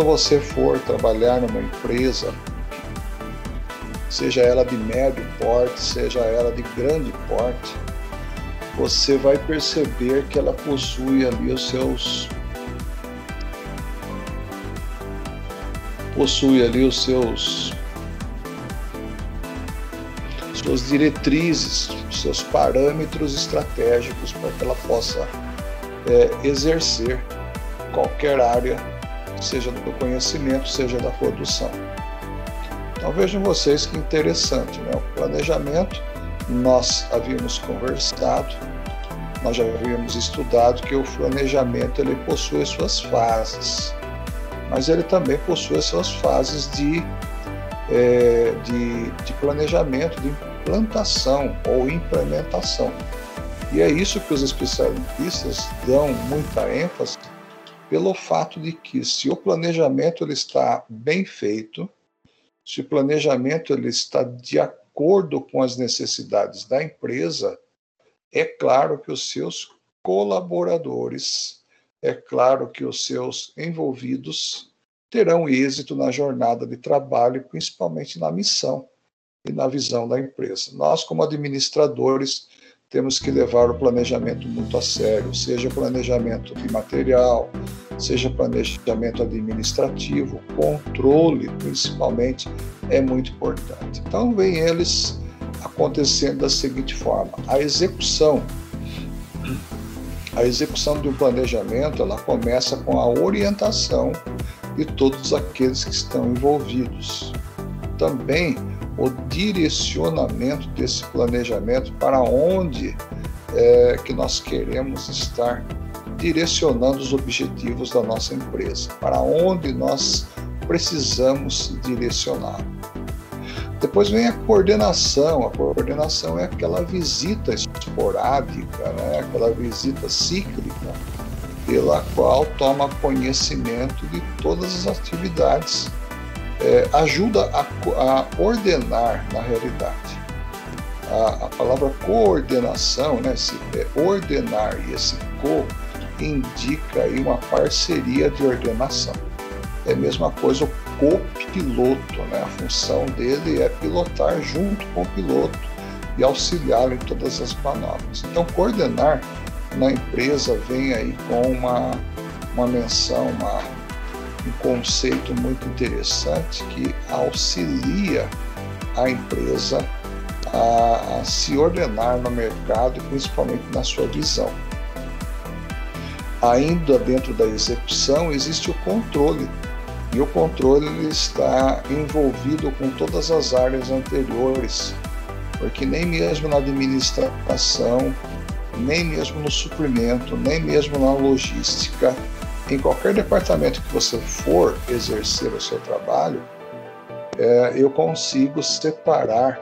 quando você for trabalhar numa empresa, seja ela de médio porte, seja ela de grande porte, você vai perceber que ela possui ali os seus possui ali os seus suas diretrizes, seus parâmetros estratégicos para que ela possa é, exercer qualquer área, seja do conhecimento, seja da produção. Então vejam vocês que interessante, né? O planejamento, nós havíamos conversado, nós já havíamos estudado que o planejamento ele possui suas fases mas ele também possui suas fases de, é, de, de planejamento, de implantação ou implementação. E é isso que os especialistas dão muita ênfase pelo fato de que se o planejamento ele está bem feito, se o planejamento ele está de acordo com as necessidades da empresa, é claro que os seus colaboradores é claro que os seus envolvidos terão êxito na jornada de trabalho, principalmente na missão e na visão da empresa. Nós, como administradores, temos que levar o planejamento muito a sério, seja planejamento de material, seja planejamento administrativo, controle, principalmente, é muito importante. Então, vem eles acontecendo da seguinte forma: a execução a execução um planejamento ela começa com a orientação de todos aqueles que estão envolvidos. Também o direcionamento desse planejamento para onde é, que nós queremos estar direcionando os objetivos da nossa empresa, para onde nós precisamos direcionar. Depois vem a coordenação. A coordenação é aquela visita esporádica, né? aquela visita cíclica, pela qual toma conhecimento de todas as atividades. É, ajuda a, a, ordenar, na realidade. A, a palavra coordenação, né? Esse, é ordenar e esse co indica aí uma parceria de ordenação. É a mesma coisa o copiloto, né? A função dele é pilotar junto com o piloto e auxiliá-lo em todas as manobras. Então, coordenar na empresa vem aí com uma, uma menção, uma, um conceito muito interessante que auxilia a empresa a, a se ordenar no mercado, principalmente na sua visão. Ainda dentro da execução existe o controle e o controle está envolvido com todas as áreas anteriores, porque nem mesmo na administração, nem mesmo no suprimento, nem mesmo na logística, em qualquer departamento que você for exercer o seu trabalho, é, eu consigo separar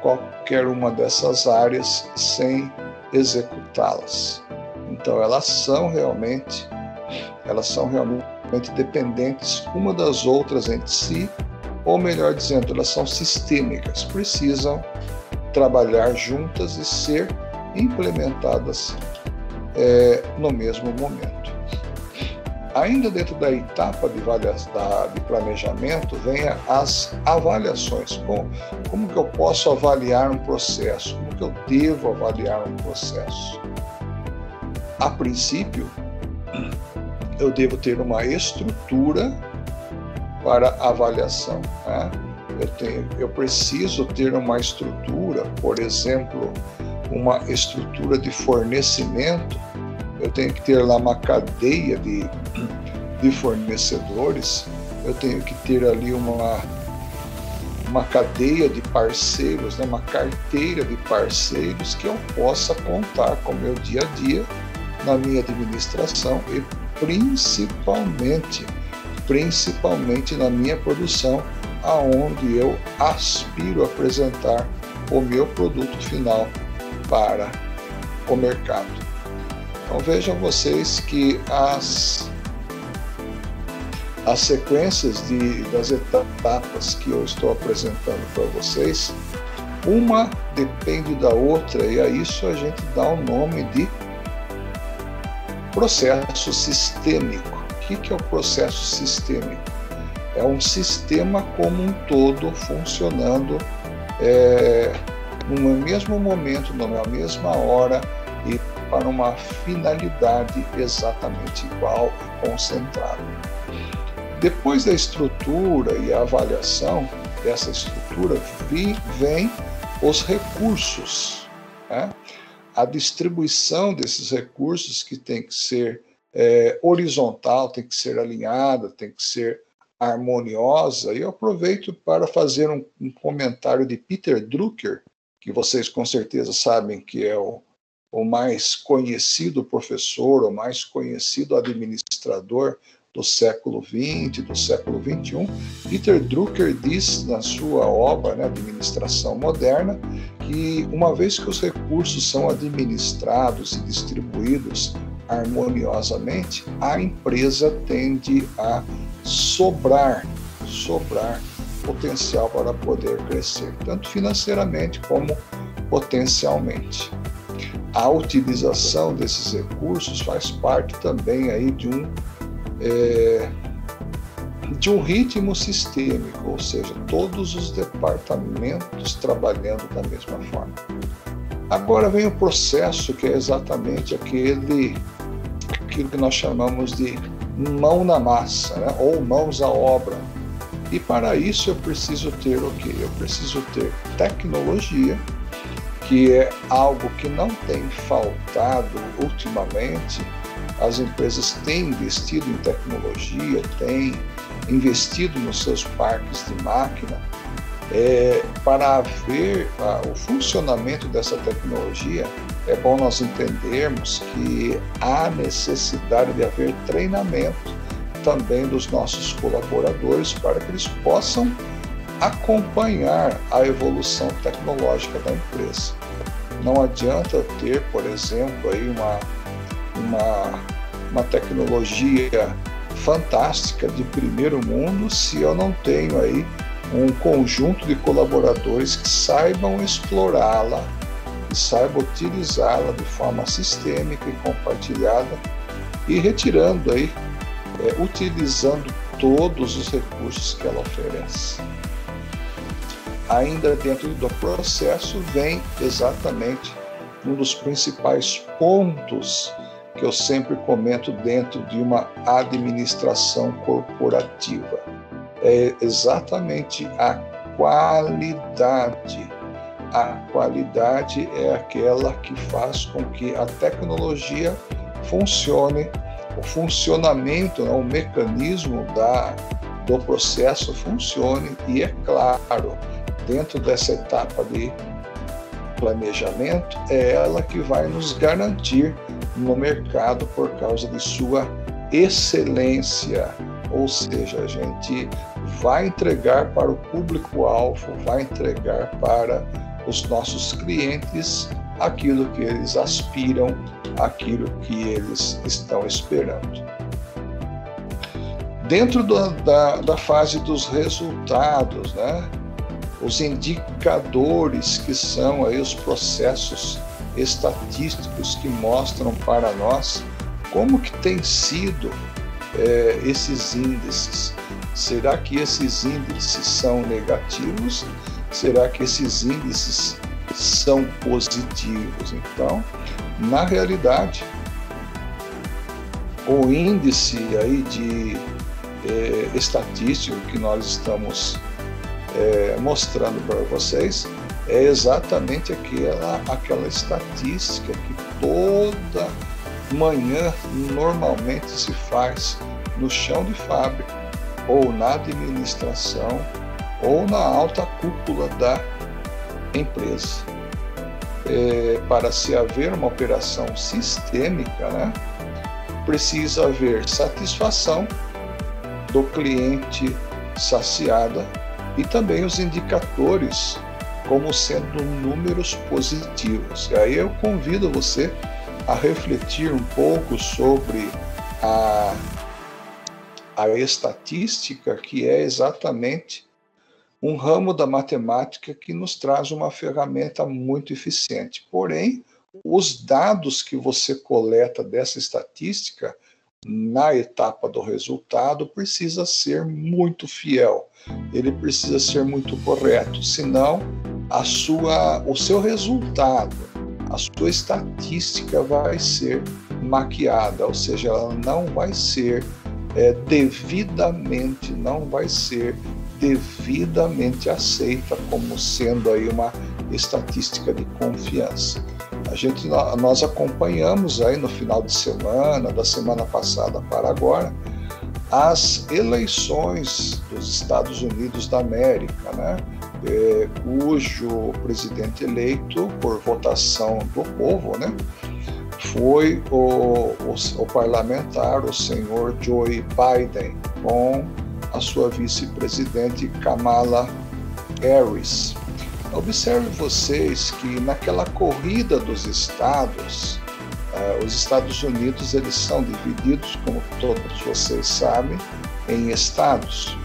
qualquer uma dessas áreas sem executá-las. Então elas são realmente, elas são realmente dependentes uma das outras entre si, ou melhor dizendo, elas são sistêmicas, precisam trabalhar juntas e ser implementadas é, no mesmo momento. Ainda dentro da etapa de, de planejamento, vem as avaliações. Bom, como que eu posso avaliar um processo? Como que eu devo avaliar um processo? A princípio, eu devo ter uma estrutura para avaliação. Né? Eu, tenho, eu preciso ter uma estrutura, por exemplo, uma estrutura de fornecimento. Eu tenho que ter lá uma cadeia de, de fornecedores. Eu tenho que ter ali uma, uma cadeia de parceiros, né? uma carteira de parceiros que eu possa contar com o meu dia a dia na minha administração e principalmente, principalmente na minha produção, aonde eu aspiro a apresentar o meu produto final para o mercado. Então vejam vocês que as as sequências de, das etapas que eu estou apresentando para vocês, uma depende da outra e a isso a gente dá o nome de Processo sistêmico. O que é o processo sistêmico? É um sistema como um todo funcionando é, no mesmo momento, na mesma hora e para uma finalidade exatamente igual e concentrada. Depois da estrutura e a avaliação dessa estrutura, vem os recursos. Né? A distribuição desses recursos que tem que ser é, horizontal, tem que ser alinhada, tem que ser harmoniosa. E eu aproveito para fazer um, um comentário de Peter Drucker, que vocês com certeza sabem que é o, o mais conhecido professor, o mais conhecido administrador do século XX, do século XXI. Peter Drucker diz na sua obra, né, Administração Moderna, que uma vez que os recursos são administrados e distribuídos harmoniosamente, a empresa tende a sobrar, sobrar potencial para poder crescer, tanto financeiramente como potencialmente. A utilização desses recursos faz parte também aí de um é, de um ritmo sistêmico, ou seja, todos os departamentos trabalhando da mesma forma. Agora vem o processo que é exatamente aquele aquilo que nós chamamos de mão na massa, né? ou mãos à obra. E para isso eu preciso ter o quê? Eu preciso ter tecnologia, que é algo que não tem faltado ultimamente as empresas têm investido em tecnologia, têm investido nos seus parques de máquina. É, para ver o funcionamento dessa tecnologia, é bom nós entendermos que há necessidade de haver treinamento também dos nossos colaboradores para que eles possam acompanhar a evolução tecnológica da empresa. Não adianta ter, por exemplo, aí uma uma, uma tecnologia fantástica de primeiro mundo se eu não tenho aí um conjunto de colaboradores que saibam explorá-la e saibam utilizá-la de forma sistêmica e compartilhada e retirando aí, é, utilizando todos os recursos que ela oferece. Ainda dentro do processo vem exatamente um dos principais pontos que eu sempre comento dentro de uma administração corporativa. É exatamente a qualidade. A qualidade é aquela que faz com que a tecnologia funcione, o funcionamento, né, o mecanismo da, do processo funcione e, é claro, dentro dessa etapa de planejamento, é ela que vai nos garantir no mercado por causa de sua excelência. Ou seja, a gente vai entregar para o público-alvo, vai entregar para os nossos clientes aquilo que eles aspiram, aquilo que eles estão esperando. Dentro da, da, da fase dos resultados, né? Os indicadores que são aí os processos estatísticos que mostram para nós como que tem sido é, esses índices. Será que esses índices são negativos? Será que esses índices são positivos? Então, na realidade, o índice aí de é, estatístico que nós estamos é, mostrando para vocês é exatamente aquela, aquela estatística que toda manhã normalmente se faz no chão de fábrica, ou na administração, ou na alta cúpula da empresa. É, para se haver uma operação sistêmica, né, precisa haver satisfação do cliente saciada e também os indicadores como sendo números positivos. E aí eu convido você a refletir um pouco sobre a, a estatística, que é exatamente um ramo da matemática que nos traz uma ferramenta muito eficiente. Porém, os dados que você coleta dessa estatística na etapa do resultado precisa ser muito fiel. Ele precisa ser muito correto, senão a sua, o seu resultado, a sua estatística vai ser maquiada, ou seja, ela não vai ser é, devidamente, não vai ser devidamente aceita como sendo aí uma estatística de confiança. A gente, nós acompanhamos aí no final de semana, da semana passada para agora, as eleições dos Estados Unidos da América, né? É, cujo presidente eleito por votação do povo, né? Foi o, o, o parlamentar, o senhor Joe Biden, com a sua vice-presidente Kamala Harris. Observe vocês que naquela corrida dos estados, uh, os Estados Unidos eles são divididos, como todos vocês sabem, em estados.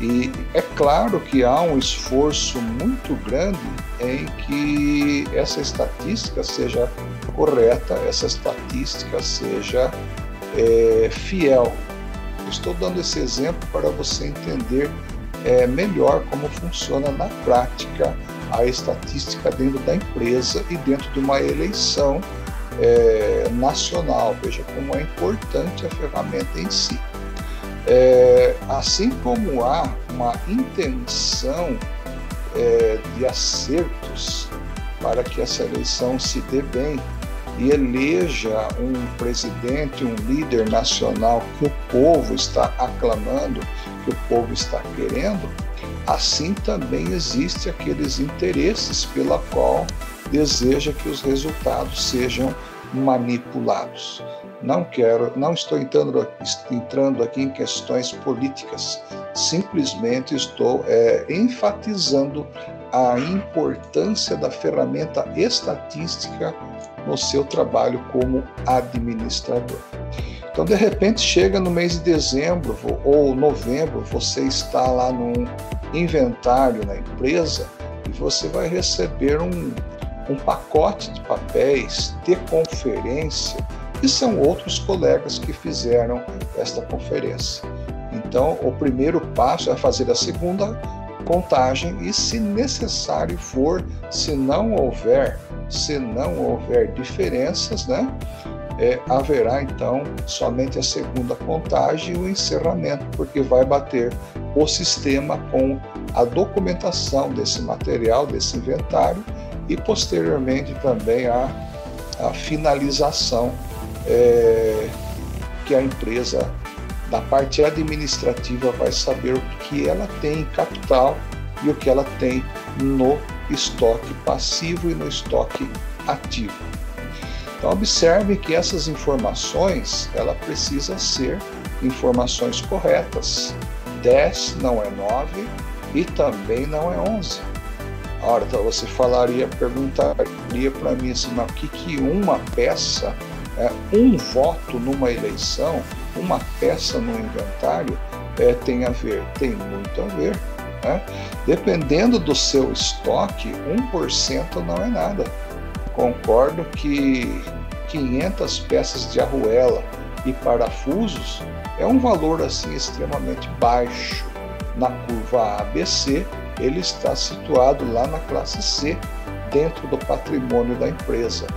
E é claro que há um esforço muito grande em que essa estatística seja correta, essa estatística seja é, fiel. Estou dando esse exemplo para você entender é, melhor como funciona na prática a estatística dentro da empresa e dentro de uma eleição é, nacional. Veja como é importante a ferramenta em si. É, assim como há uma intenção é, de acertos para que essa eleição se dê bem e eleja um presidente, um líder nacional que o povo está aclamando, que o povo está querendo, assim também existe aqueles interesses pela qual deseja que os resultados sejam manipulados. Não quero, não estou entrando, entrando aqui em questões políticas. Simplesmente estou é, enfatizando a importância da ferramenta estatística no seu trabalho como administrador. Então, de repente, chega no mês de dezembro ou novembro, você está lá num inventário na empresa e você vai receber um, um pacote de papéis de conferência e são outros colegas que fizeram esta conferência. Então, o primeiro passo é fazer a segunda contagem e, se necessário for, se não houver, se não houver diferenças, né, é, haverá então somente a segunda contagem e o encerramento, porque vai bater o sistema com a documentação desse material, desse inventário e posteriormente também a, a finalização é, que a empresa da parte administrativa vai saber o que ela tem em capital e o que ela tem no estoque passivo e no estoque ativo. Então observe que essas informações, ela precisa ser informações corretas. 10 não é 9 e também não é 11. Ora, então você falaria, perguntaria para mim assim, mas o que, que uma peça, é, um voto numa eleição, uma peça no inventário é, tem a ver? Tem muito a ver. Né? Dependendo do seu estoque, 1% não é nada Concordo que 500 peças de arruela e parafusos é um valor assim extremamente baixo. Na curva ABC, ele está situado lá na classe C, dentro do patrimônio da empresa.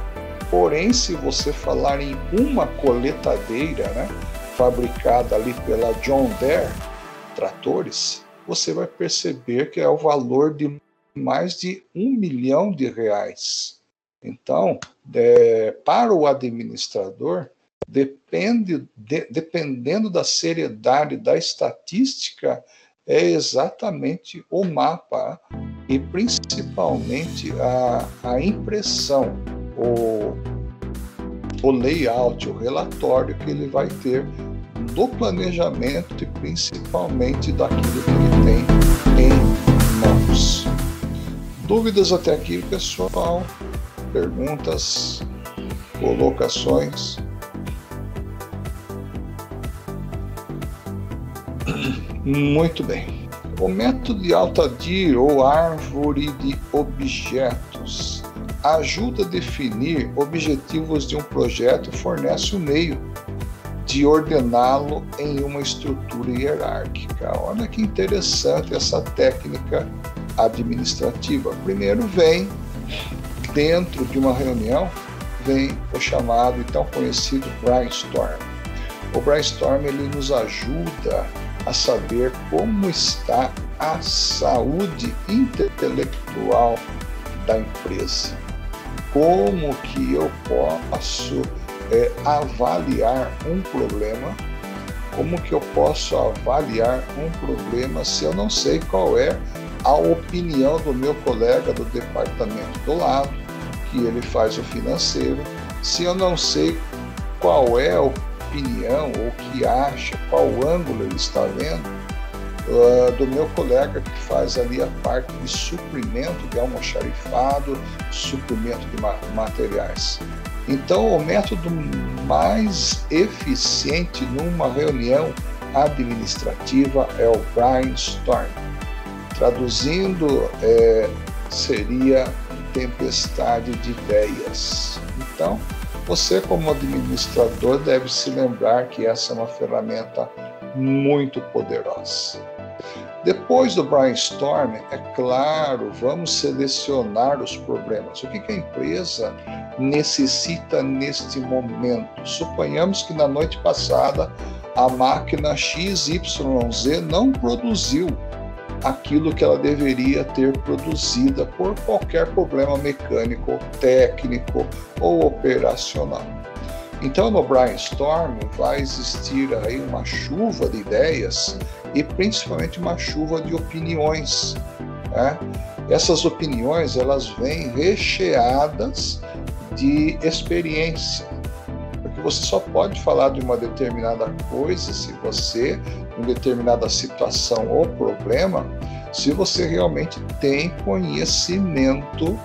Porém, se você falar em uma coletadeira, né, fabricada ali pela John Deere Tratores, você vai perceber que é o valor de mais de um milhão de reais. Então, é, para o administrador, depende, de, dependendo da seriedade da estatística, é exatamente o mapa e principalmente a, a impressão, o, o layout, o relatório que ele vai ter do planejamento e principalmente daquilo que ele tem em mãos. Dúvidas até aqui, pessoal? perguntas, colocações. Muito bem. O método de Altadir ou árvore de objetos ajuda a definir objetivos de um projeto e fornece o um meio de ordená-lo em uma estrutura hierárquica. Olha que interessante essa técnica administrativa. Primeiro vem, dentro de uma reunião, vem o chamado e tão conhecido brainstorm. O brainstorm ele nos ajuda a saber como está a saúde intelectual da empresa. Como que eu posso é, avaliar um problema? Como que eu posso avaliar um problema se eu não sei qual é a opinião do meu colega do departamento do lado, que ele faz o financeiro, se eu não sei qual é a opinião ou que acha, qual ângulo ele está vendo, uh, do meu colega que faz ali a parte de suprimento de almoxarifado, suprimento de ma materiais. Então, o método mais eficiente numa reunião administrativa é o brainstorm. Traduzindo, é, seria tempestade de ideias. Então, você, como administrador, deve se lembrar que essa é uma ferramenta muito poderosa. Depois do brainstorm, é claro, vamos selecionar os problemas. O que, a empresa necessita neste momento? Suponhamos que na noite passada a máquina XYZ não produziu aquilo que ela deveria ter produzida por qualquer problema mecânico, técnico ou operacional. Então, no brainstorm vai existir aí uma chuva de ideias e principalmente uma chuva de opiniões. Né? Essas opiniões elas vêm recheadas de experiência, porque você só pode falar de uma determinada coisa se você, em determinada situação ou problema, se você realmente tem conhecimento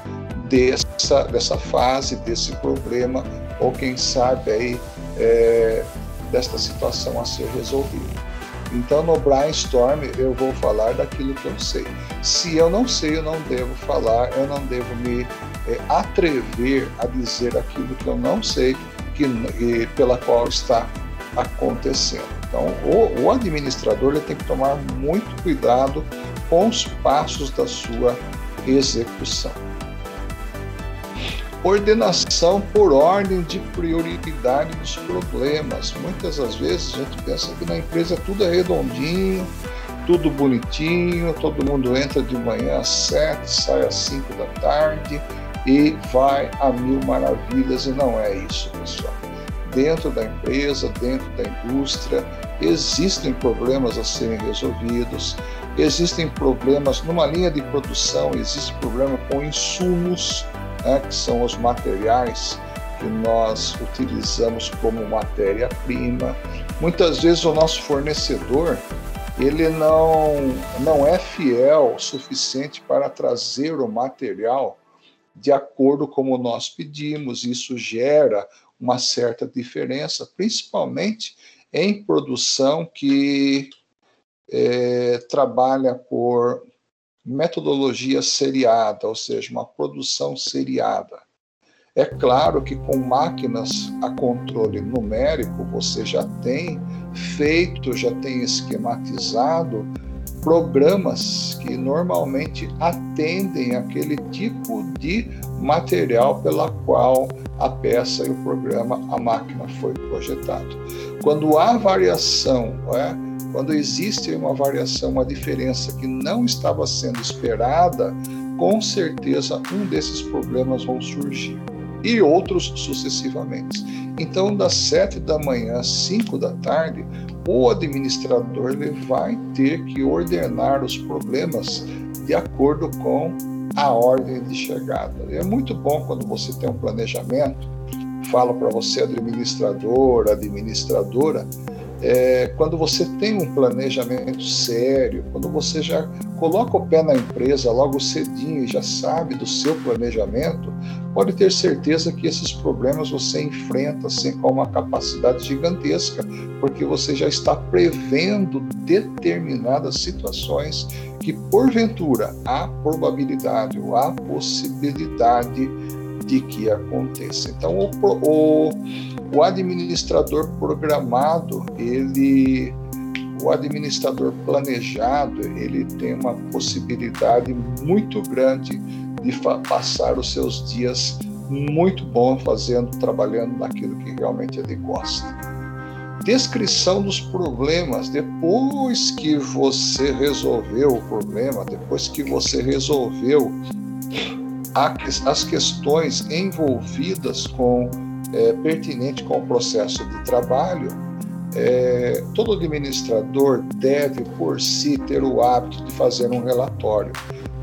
dessa, dessa fase, desse problema, ou quem sabe aí é, desta situação a ser resolvida. Então, no brainstorm, eu vou falar daquilo que eu sei. Se eu não sei, eu não devo falar, eu não devo me é, atrever a dizer aquilo que eu não sei, que, e, pela qual está acontecendo. Então, o, o administrador ele tem que tomar muito cuidado com os passos da sua execução. Ordenação por ordem de prioridade dos problemas. Muitas das vezes a gente pensa que na empresa tudo é redondinho, tudo bonitinho, todo mundo entra de manhã às sete, sai às cinco da tarde e vai a mil maravilhas, e não é isso, pessoal. Dentro da empresa, dentro da indústria, existem problemas a serem resolvidos, existem problemas numa linha de produção, existe problema com insumos, né, que são os materiais que nós utilizamos como matéria-prima. Muitas vezes o nosso fornecedor ele não, não é fiel o suficiente para trazer o material de acordo como nós pedimos. Isso gera uma certa diferença, principalmente em produção que é, trabalha por metodologia seriada, ou seja, uma produção seriada. É claro que com máquinas a controle numérico você já tem feito, já tem esquematizado programas que normalmente atendem aquele tipo de material pela qual a peça e o programa, a máquina foi projetado. Quando há variação, é, quando existe uma variação, uma diferença que não estava sendo esperada, com certeza um desses problemas vão surgir e outros sucessivamente. Então, das sete da manhã às cinco da tarde, o administrador ele vai ter que ordenar os problemas de acordo com a ordem de chegada. É muito bom quando você tem um planejamento, fala para você, administrador, administradora, é, quando você tem um planejamento sério, quando você já coloca o pé na empresa logo cedinho e já sabe do seu planejamento, pode ter certeza que esses problemas você enfrenta assim, com uma capacidade gigantesca, porque você já está prevendo determinadas situações que, porventura, há probabilidade ou há possibilidade de que aconteça. Então, o, o, o administrador programado, ele o administrador planejado ele tem uma possibilidade muito grande de passar os seus dias muito bom fazendo, trabalhando naquilo que realmente ele gosta. Descrição dos problemas. Depois que você resolveu o problema, depois que você resolveu as questões envolvidas com é, pertinente com o processo de trabalho, é, todo administrador deve por si ter o hábito de fazer um relatório.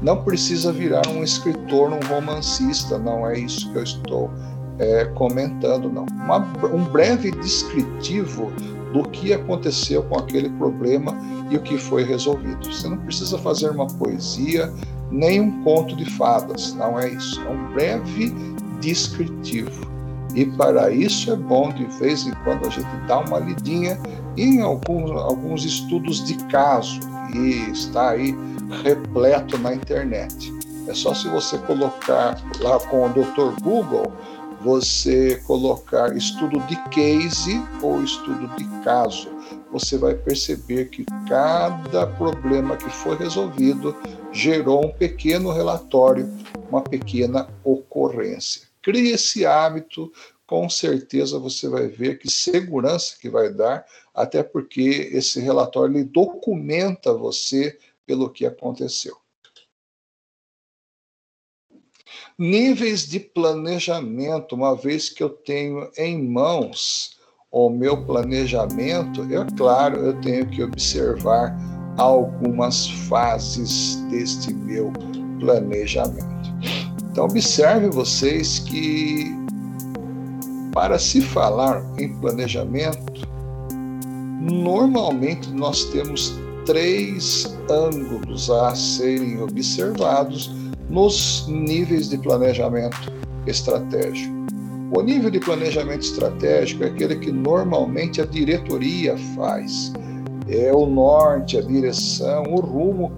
Não precisa virar um escritor, um romancista, não é isso que eu estou é, comentando, não. Uma, um breve descritivo do que aconteceu com aquele problema e o que foi resolvido. Você não precisa fazer uma poesia nem um conto de fadas, não é isso. É um breve descritivo. E para isso é bom de vez em quando a gente dar uma lidinha em alguns, alguns estudos de caso, e está aí repleto na internet. É só se você colocar lá com o Dr. Google, você colocar estudo de case ou estudo de caso. Você vai perceber que cada problema que foi resolvido gerou um pequeno relatório, uma pequena ocorrência. Crie esse hábito, com certeza você vai ver que segurança que vai dar, até porque esse relatório ele documenta você pelo que aconteceu. Níveis de planejamento, uma vez que eu tenho em mãos o meu planejamento, é claro, eu tenho que observar algumas fases deste meu planejamento. Então, observe vocês que para se falar em planejamento, normalmente nós temos três ângulos a serem observados nos níveis de planejamento estratégico. O nível de planejamento estratégico é aquele que normalmente a diretoria faz. É o norte, a direção, o rumo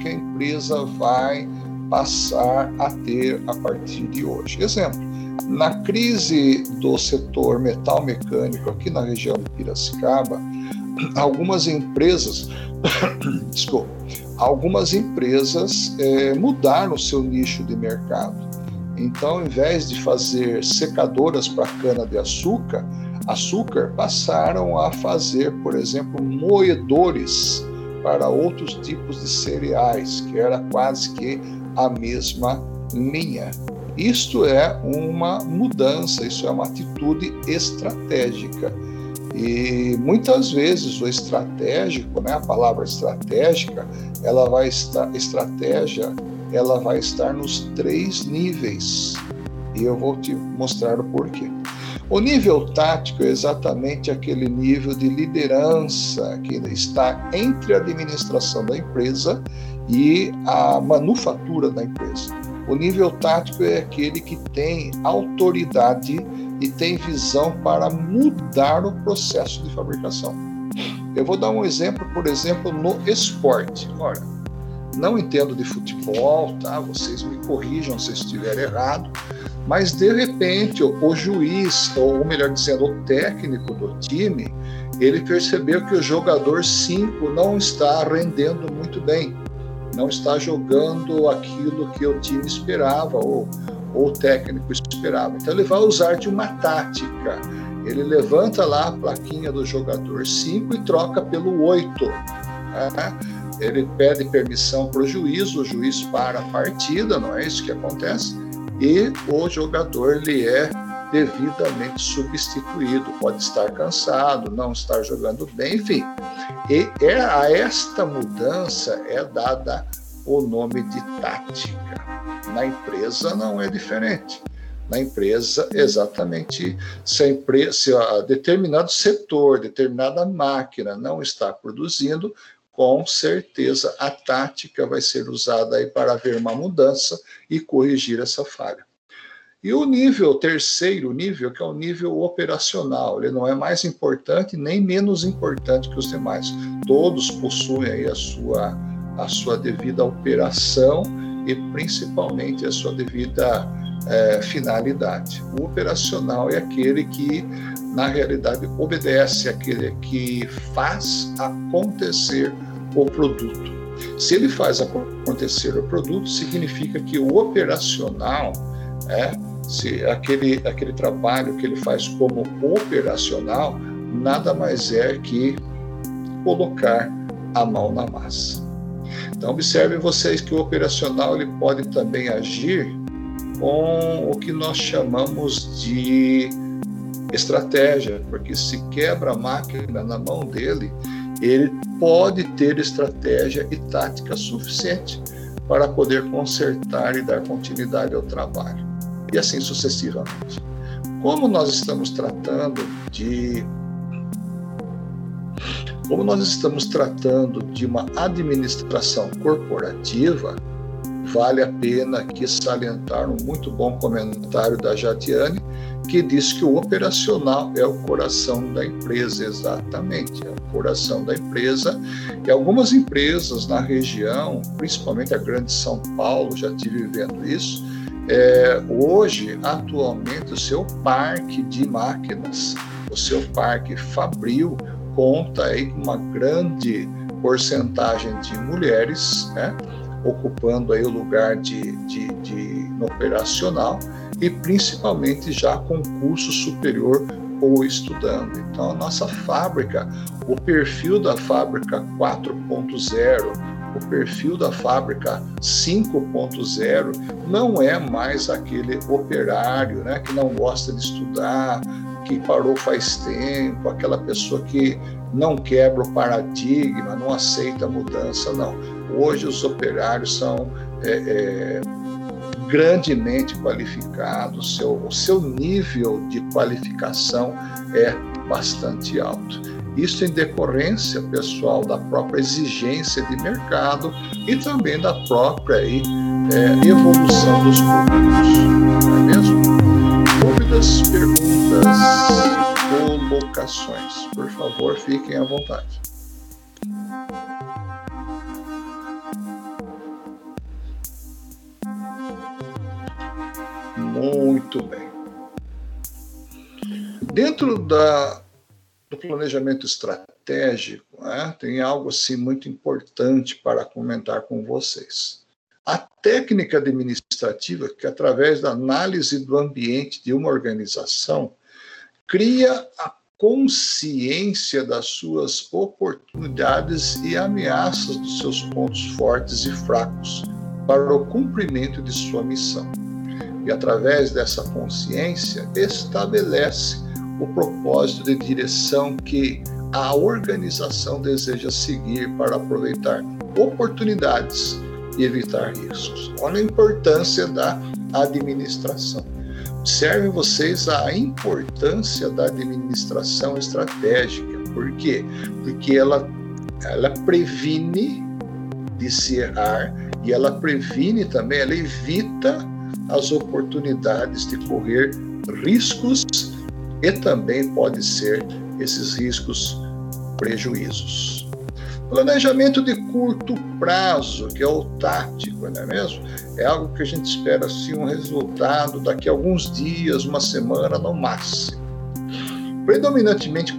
que a empresa vai passar a ter a partir de hoje. Exemplo, na crise do setor metal mecânico aqui na região de Piracicaba, algumas empresas, desculpa, algumas empresas é, mudaram o seu nicho de mercado. Então, ao invés de fazer secadoras para cana de açúcar, açúcar, passaram a fazer, por exemplo, moedores para outros tipos de cereais, que era quase que a mesma linha. Isto é uma mudança, isso é uma atitude estratégica. E muitas vezes o estratégico, né, a palavra estratégica, ela vai estar estratégia, ela vai estar nos três níveis. E eu vou te mostrar o porquê. O nível tático é exatamente aquele nível de liderança que está entre a administração da empresa e a manufatura da empresa. O nível tático é aquele que tem autoridade e tem visão para mudar o processo de fabricação. Eu vou dar um exemplo, por exemplo, no esporte. Olha, não entendo de futebol, tá? Vocês me corrijam se estiver errado, mas de repente o, juiz, ou melhor dizendo, o técnico do time, ele percebeu que o jogador 5 não está rendendo muito bem não está jogando aquilo que o time esperava ou, ou o técnico esperava. Então ele vai usar de uma tática. Ele levanta lá a plaquinha do jogador 5 e troca pelo 8. Né? Ele pede permissão para o juiz, o juiz para a partida, não é isso que acontece? E o jogador ele é devidamente substituído. Pode estar cansado, não estar jogando bem, enfim. E é, a esta mudança é dada o nome de tática. Na empresa não é diferente. Na empresa, exatamente, se, a empresa, se a determinado setor, determinada máquina não está produzindo, com certeza a tática vai ser usada aí para haver uma mudança e corrigir essa falha. E o nível terceiro nível, que é o nível operacional, ele não é mais importante nem menos importante que os demais. Todos possuem aí a sua, a sua devida operação e principalmente a sua devida é, finalidade. O operacional é aquele que, na realidade, obedece, aquele que faz acontecer o produto. Se ele faz acontecer o produto, significa que o operacional, é, se aquele, aquele trabalho que ele faz como operacional, nada mais é que colocar a mão na massa. Então observem vocês que o operacional ele pode também agir com o que nós chamamos de estratégia, porque se quebra a máquina na mão dele, ele pode ter estratégia e tática suficiente para poder consertar e dar continuidade ao trabalho, e assim sucessivamente. Como nós estamos tratando de como nós estamos tratando de uma administração corporativa, vale a pena aqui salientar um muito bom comentário da Jadiane, que diz que o operacional é o coração da empresa, exatamente, é o coração da empresa. E algumas empresas na região, principalmente a Grande São Paulo, já estive vendo isso, é, hoje, atualmente, o seu parque de máquinas, o seu parque fabril, conta aí com uma grande porcentagem de mulheres, né, ocupando aí o lugar de, de, de operacional e principalmente já com curso superior ou estudando. Então, a nossa fábrica, o perfil da fábrica 4.0, o perfil da fábrica 5.0 não é mais aquele operário né, que não gosta de estudar, que parou faz tempo, aquela pessoa que não quebra o paradigma, não aceita a mudança, não. Hoje os operários são é, é, grandemente qualificados, seu, o seu nível de qualificação é bastante alto. Isso em decorrência, pessoal, da própria exigência de mercado e também da própria aí, é, evolução dos produtos. Não é mesmo? Dúvidas, perguntas, colocações. Por favor, fiquem à vontade. Muito bem. Dentro da, do planejamento estratégico, né, tem algo assim muito importante para comentar com vocês. A técnica administrativa, que através da análise do ambiente de uma organização, cria a consciência das suas oportunidades e ameaças dos seus pontos fortes e fracos para o cumprimento de sua missão e, através dessa consciência, estabelece o propósito de direção que a organização deseja seguir para aproveitar oportunidades e evitar riscos. Olha a importância da administração. Observem vocês a importância da administração estratégica. Por quê? Porque ela, ela previne de se errar e ela previne também, ela evita as oportunidades de correr riscos e também pode ser esses riscos prejuízos. Planejamento de curto prazo, que é o tático, não é mesmo? É algo que a gente espera assim um resultado daqui a alguns dias, uma semana no máximo. Predominantemente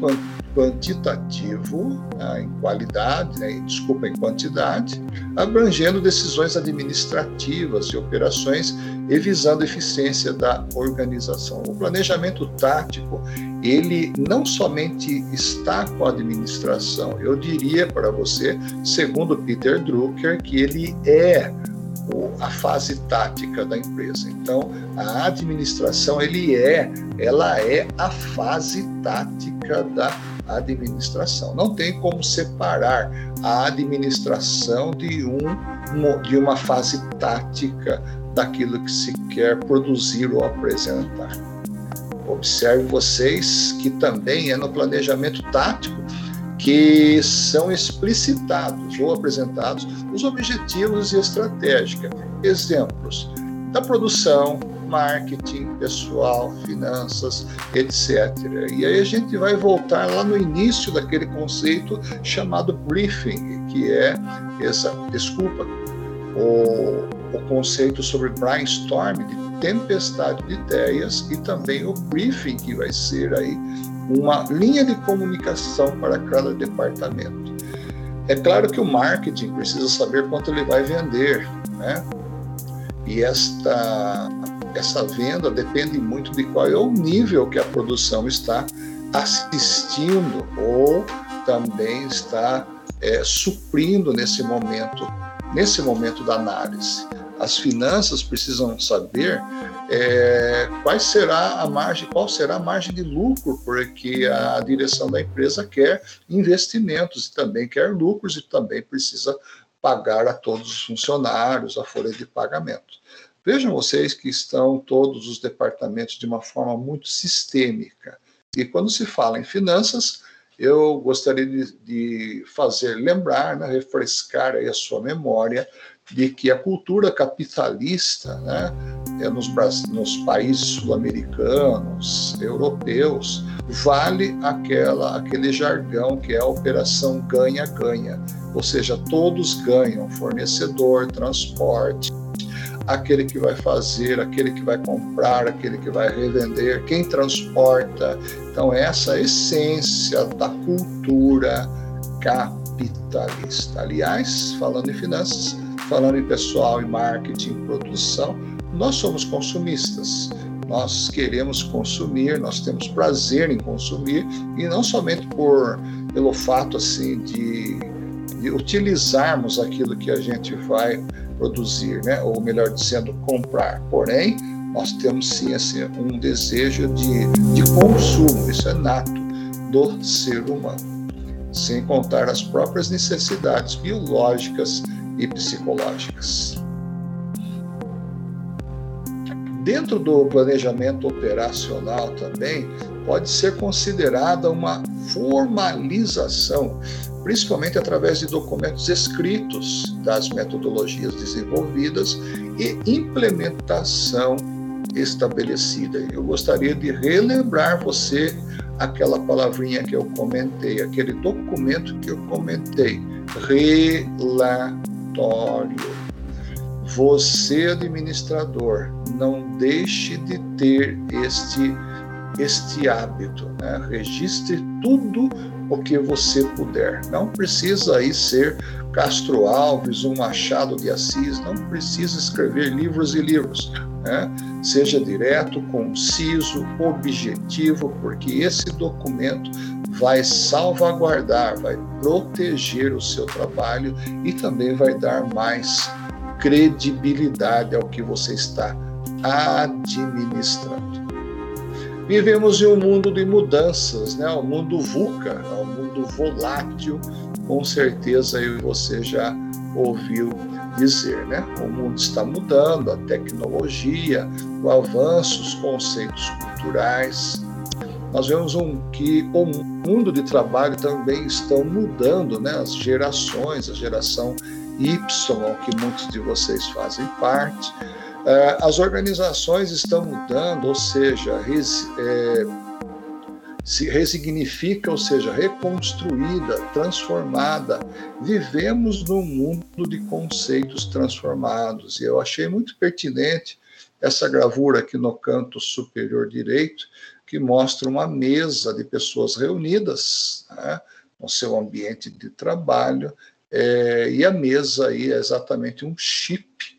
quantitativo, né, em qualidade, né, desculpa, em quantidade, abrangendo decisões administrativas e operações e visando eficiência da organização. O planejamento tático, ele não somente está com a administração, eu diria para você, segundo Peter Drucker, que ele é a fase tática da empresa. Então, a administração ele é, ela é a fase tática da administração. Não tem como separar a administração de um de uma fase tática daquilo que se quer produzir ou apresentar. Observe vocês que também é no planejamento tático que são explicitados ou apresentados os objetivos e estratégia. Exemplos da produção, marketing, pessoal, finanças, etc. E aí a gente vai voltar lá no início daquele conceito chamado briefing, que é essa, desculpa, o, o conceito sobre brainstorm, de tempestade de ideias e também o briefing, que vai ser aí uma linha de comunicação para cada departamento. É claro que o marketing precisa saber quanto ele vai vender, né? E esta, essa venda depende muito de qual é o nível que a produção está assistindo ou também está é, suprindo nesse momento, nesse momento da análise. As finanças precisam saber é, qual será a margem, qual será a margem de lucro, porque a direção da empresa quer investimentos e também quer lucros e também precisa pagar a todos os funcionários a folha de pagamento. Vejam vocês que estão todos os departamentos de uma forma muito sistêmica. E quando se fala em finanças, eu gostaria de, de fazer lembrar, né, refrescar a sua memória de que a cultura capitalista, né, é nos, nos países sul-americanos, europeus, vale aquela, aquele jargão que é a operação ganha-ganha, ou seja, todos ganham, fornecedor, transporte, aquele que vai fazer, aquele que vai comprar, aquele que vai revender, quem transporta. Então, essa é essência da cultura capitalista. Aliás, falando em finanças, falando em pessoal, em marketing, em produção, nós somos consumistas. Nós queremos consumir, nós temos prazer em consumir e não somente por pelo fato assim de, de utilizarmos aquilo que a gente vai produzir, né? ou melhor dizendo, comprar. Porém, nós temos sim assim, um desejo de, de consumo, isso é nato do ser humano, sem contar as próprias necessidades biológicas e psicológicas. Dentro do planejamento operacional também pode ser considerada uma formalização principalmente através de documentos escritos das metodologias desenvolvidas e implementação estabelecida. Eu gostaria de relembrar você aquela palavrinha que eu comentei, aquele documento que eu comentei, relatório. Você, administrador, não deixe de ter este este hábito, né? registre tudo o que você puder. Não precisa aí ser Castro Alves, um Machado de Assis, não precisa escrever livros e livros. Né? Seja direto, conciso, objetivo, porque esse documento vai salvaguardar, vai proteger o seu trabalho e também vai dar mais credibilidade ao que você está administrando. Vivemos em um mundo de mudanças, né? O mundo VUCA, o mundo volátil, com certeza aí você já ouviu dizer, né? O mundo está mudando, a tecnologia, o avanço, os conceitos culturais. Nós vemos um, que o mundo de trabalho também estão mudando, né? As gerações, a geração Y, que muitos de vocês fazem parte as organizações estão mudando, ou seja, res, é, se resignifica, ou seja, reconstruída, transformada. Vivemos num mundo de conceitos transformados e eu achei muito pertinente essa gravura aqui no canto superior direito, que mostra uma mesa de pessoas reunidas né, no seu ambiente de trabalho, é, e a mesa aí é exatamente um chip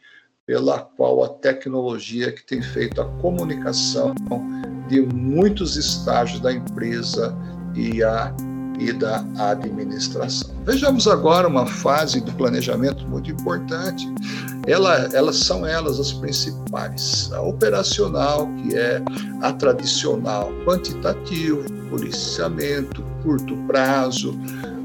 pela qual a tecnologia que tem feito a comunicação de muitos estágios da empresa e, a, e da administração. Vejamos agora uma fase do planejamento muito importante. Ela, elas são elas as principais. A operacional, que é a tradicional, quantitativo, policiamento, curto prazo,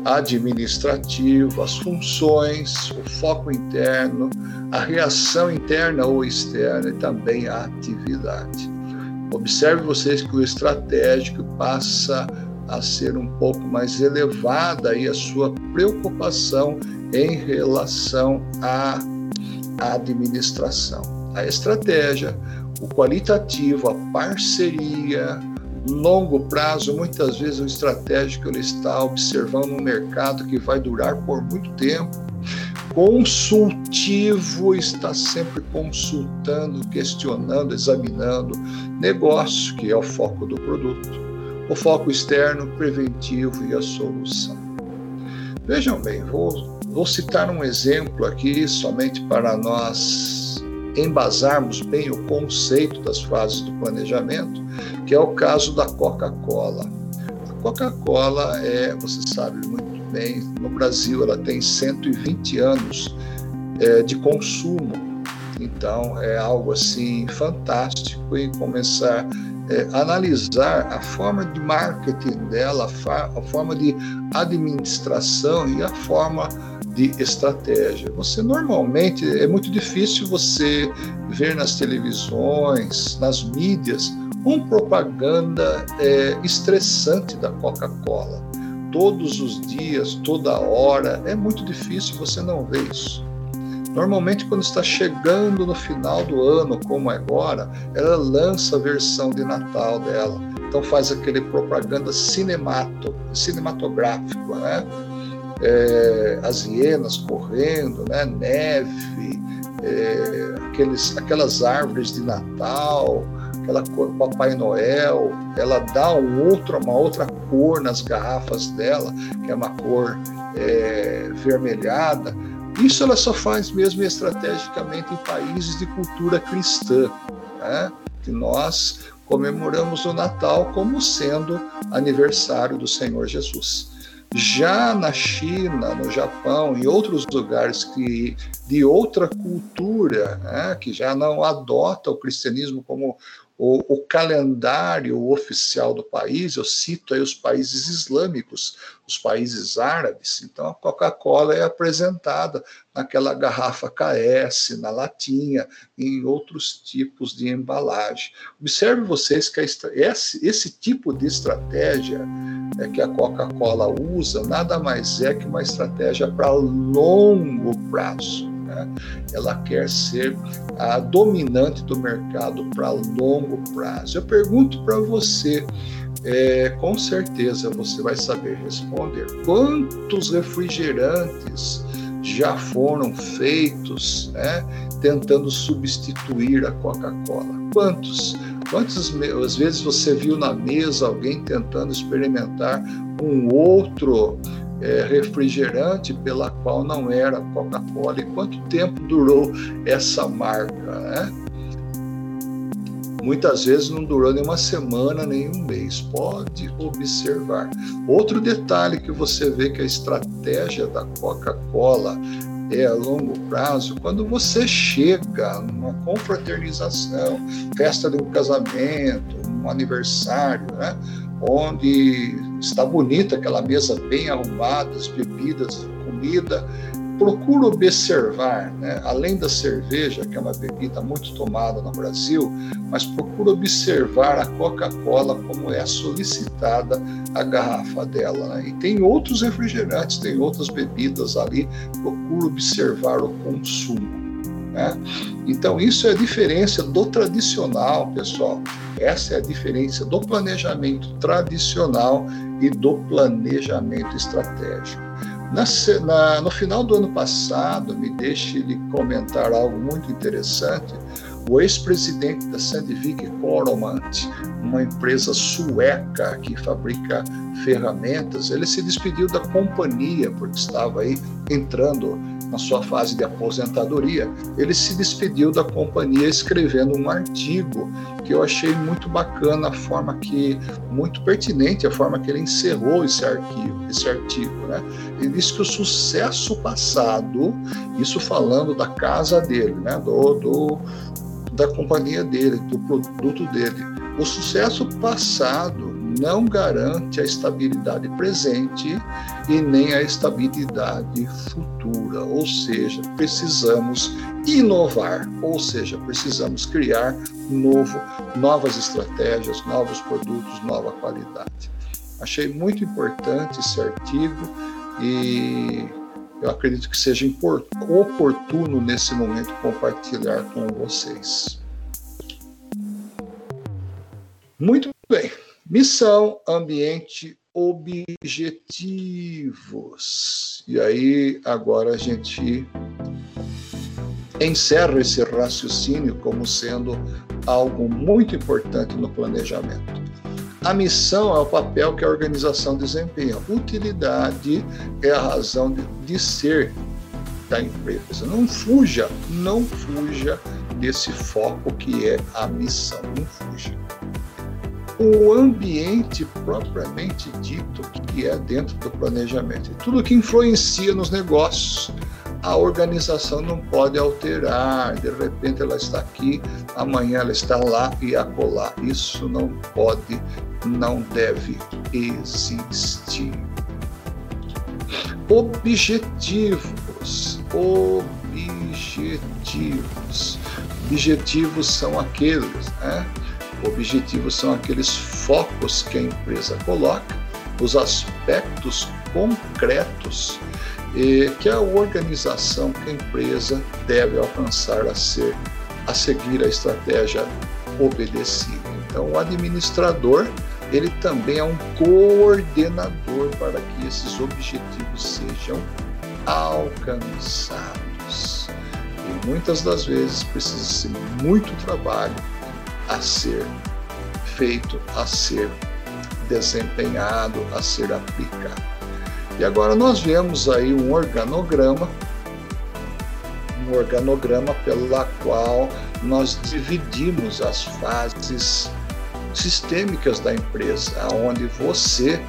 administrativo, as funções, o foco interno, a reação interna ou externa e também a atividade. Observe vocês que o estratégico passa a ser um pouco mais elevada e a sua preocupação em relação à administração. A estratégia, o qualitativo, a parceria, longo prazo, muitas vezes o estratégico ele está observando um mercado que vai durar por muito tempo, consultivo, está sempre consultando, questionando, examinando. Negócio, que é o foco do produto, o foco externo, preventivo e a solução. Vejam bem, vou, vou citar um exemplo aqui somente para nós embasarmos bem o conceito das fases do planejamento, que é o caso da Coca-Cola. A Coca-Cola é, você sabe muito bem, no Brasil ela tem 120 anos é, de consumo, então é algo assim fantástico e começar é, analisar a forma de marketing dela, a, a forma de administração e a forma de estratégia. Você normalmente é muito difícil você ver nas televisões, nas mídias, uma propaganda é, estressante da Coca-Cola todos os dias, toda hora. É muito difícil você não ver isso. Normalmente, quando está chegando no final do ano, como agora, ela lança a versão de Natal dela. Então faz aquele propaganda cinemato, cinematográfico, né? É, as hienas correndo, né? neve, é, aqueles, aquelas árvores de Natal, aquela cor Papai Noel, ela dá um outro, uma outra cor nas garrafas dela, que é uma cor é, vermelhada. Isso ela só faz mesmo estrategicamente em países de cultura cristã, né? que nós comemoramos o Natal como sendo aniversário do Senhor Jesus. Já na China, no Japão e outros lugares que de outra cultura, né, que já não adota o cristianismo como o, o, calendário oficial do país, eu cito aí os países islâmicos, os países árabes, então a Coca-Cola é apresentada naquela garrafa KS, na latinha, em outros tipos de embalagem. Observe vocês que esse, esse tipo de estratégia é que a Coca-Cola usa nada mais é que uma estratégia para longo prazo. Né? Ela quer ser a dominante do mercado para longo prazo. Eu pergunto para você, é, com certeza você vai saber responder: quantos refrigerantes já foram feitos né, tentando substituir a Coca-Cola? Quantos? Quantas vezes você viu na mesa alguém tentando experimentar um outro é, refrigerante pela qual não era Coca-Cola e quanto tempo durou essa marca, né? Muitas vezes não durou nem uma semana, nem um mês. Pode observar. Outro detalhe que você vê que a estratégia da Coca-Cola é a longo prazo, quando você chega numa confraternização, festa de um casamento, um aniversário, né? onde está bonita aquela mesa bem arrumada, as bebidas, comida. Procura observar, né? além da cerveja, que é uma bebida muito tomada no Brasil, mas procura observar a Coca-Cola como é solicitada a garrafa dela. Né? E tem outros refrigerantes, tem outras bebidas ali, procura observar o consumo. Né? Então, isso é a diferença do tradicional, pessoal. Essa é a diferença do planejamento tradicional e do planejamento estratégico. Na, na, no final do ano passado, me deixe lhe comentar algo muito interessante. O ex-presidente da Sandvik Coromant, uma empresa sueca que fabrica ferramentas, ele se despediu da companhia porque estava aí entrando na sua fase de aposentadoria, ele se despediu da companhia escrevendo um artigo que eu achei muito bacana a forma que muito pertinente a forma que ele encerrou esse arquivo, esse artigo, né? Ele disse que o sucesso passado, isso falando da casa dele, né, do, do da companhia dele, do produto dele, o sucesso passado não garante a estabilidade presente e nem a estabilidade futura, ou seja, precisamos inovar, ou seja, precisamos criar novo, novas estratégias, novos produtos, nova qualidade. Achei muito importante esse artigo e eu acredito que seja oportuno nesse momento compartilhar com vocês. Muito bem. Missão, ambiente, objetivos. E aí, agora a gente encerra esse raciocínio como sendo algo muito importante no planejamento. A missão é o papel que a organização desempenha. Utilidade é a razão de, de ser da empresa. Não fuja, não fuja desse foco que é a missão. Não fuja o ambiente propriamente dito que é dentro do planejamento. Tudo que influencia nos negócios, a organização não pode alterar. De repente ela está aqui, amanhã ela está lá e acolá. Isso não pode, não deve existir. Objetivos. Objetivos. Objetivos são aqueles, né? Objetivos são aqueles focos que a empresa coloca, os aspectos concretos que a organização, que a empresa deve alcançar a ser a seguir a estratégia obedecida. Então, o administrador ele também é um coordenador para que esses objetivos sejam alcançados. E muitas das vezes precisa-se muito trabalho a ser feito, a ser desempenhado, a ser aplicado. E agora nós vemos aí um organograma, um organograma pela qual nós dividimos as fases sistêmicas da empresa, onde você,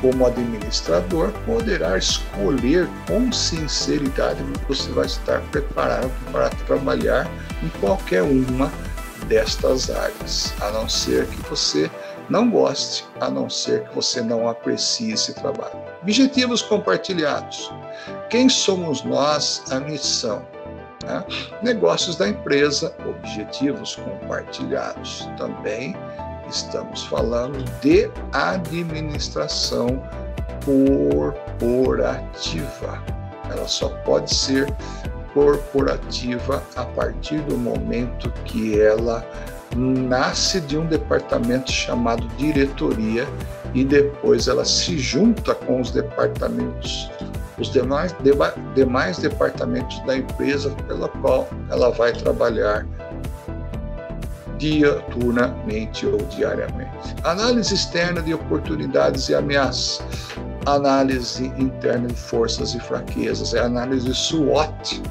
como administrador, poderá escolher com sinceridade você vai estar preparado para trabalhar em qualquer uma destas áreas, a não ser que você não goste, a não ser que você não aprecie esse trabalho. Objetivos compartilhados. Quem somos nós? A missão. Né? Negócios da empresa, objetivos compartilhados. Também estamos falando de administração corporativa. Ela só pode ser corporativa a partir do momento que ela nasce de um departamento chamado diretoria e depois ela se junta com os departamentos, os demais, demais departamentos da empresa pela qual ela vai trabalhar diuturnamente ou diariamente. Análise externa de oportunidades e ameaças. Análise interna de forças e fraquezas. É a análise SWOT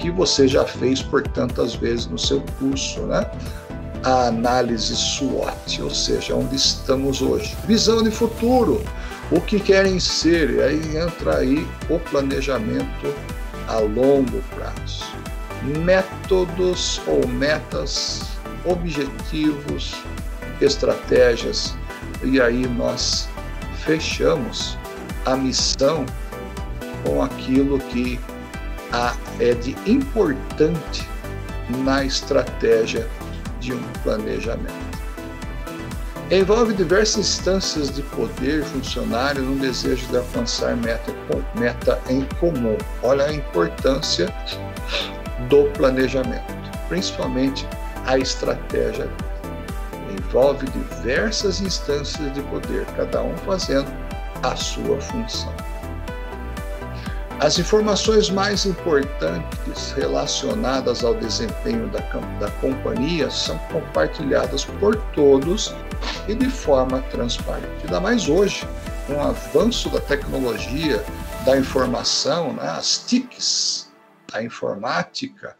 que você já fez por tantas vezes no seu curso, né? A análise SWOT, ou seja, onde estamos hoje. Visão de futuro, o que querem ser, e aí entra aí o planejamento a longo prazo. Métodos ou metas, objetivos, estratégias, e aí nós fechamos a missão com aquilo que é de importante na estratégia de um planejamento. Envolve diversas instâncias de poder funcionário no desejo de alcançar meta, meta em comum. Olha a importância do planejamento, principalmente a estratégia. Envolve diversas instâncias de poder, cada um fazendo a sua função. As informações mais importantes relacionadas ao desempenho da, da companhia são compartilhadas por todos e de forma transparente. Ainda mais hoje, com o avanço da tecnologia, da informação, né, as TICs, a informática,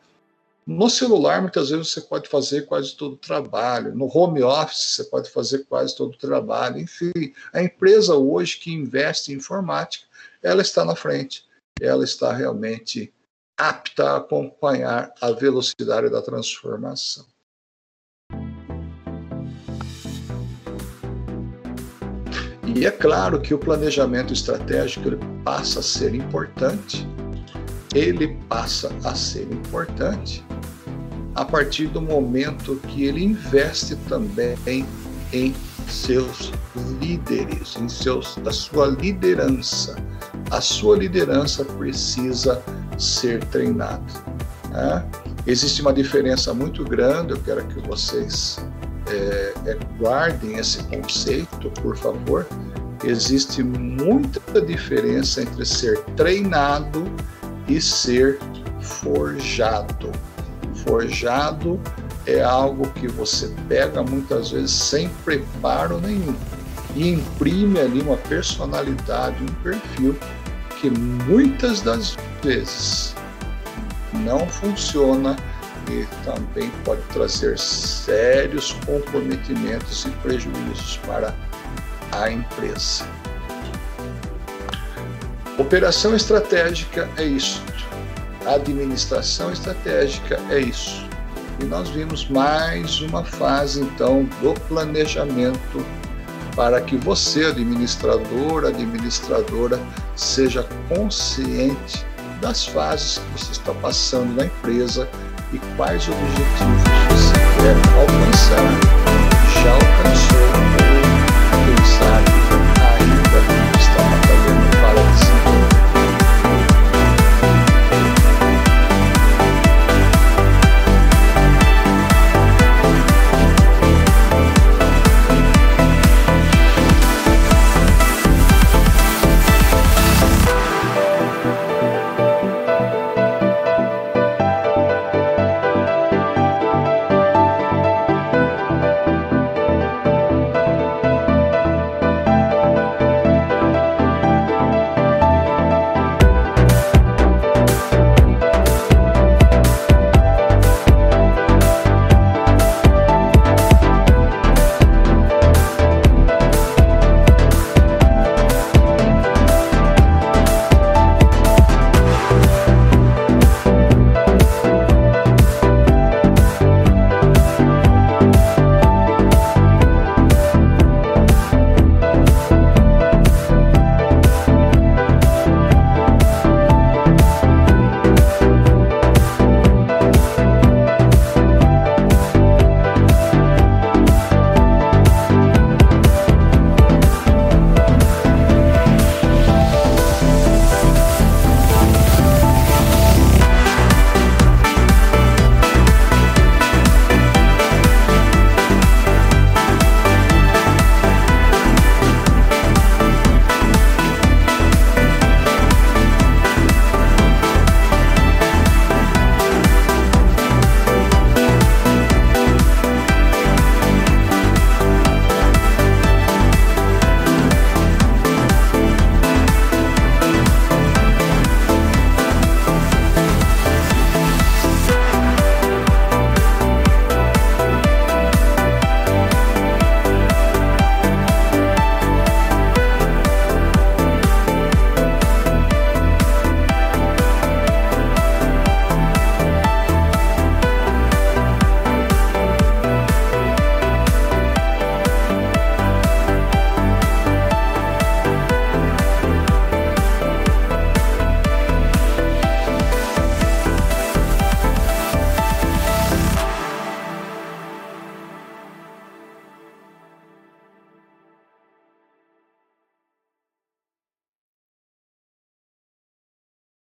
no celular, muitas vezes você pode fazer quase todo o trabalho. No home office, você pode fazer quase todo o trabalho. Enfim, a empresa hoje que investe em informática, ela está na frente ela está realmente apta a acompanhar a velocidade da transformação. E é claro que o planejamento estratégico ele passa a ser importante. Ele passa a ser importante a partir do momento que ele investe também em seus líderes, em seus, da sua liderança. A sua liderança precisa ser treinada. Né? Existe uma diferença muito grande, eu quero que vocês é, é, guardem esse conceito, por favor. existe muita diferença entre ser treinado e ser forjado. Forjado é algo que você pega muitas vezes sem preparo nenhum e imprime ali uma personalidade, um perfil que muitas das vezes não funciona e também pode trazer sérios comprometimentos e prejuízos para a empresa. Operação estratégica é isso. Administração estratégica é isso. E nós vimos mais uma fase então do planejamento para que você, administrador, administradora, seja consciente das fases que você está passando na empresa e quais objetivos você quer alcançar, já alcançou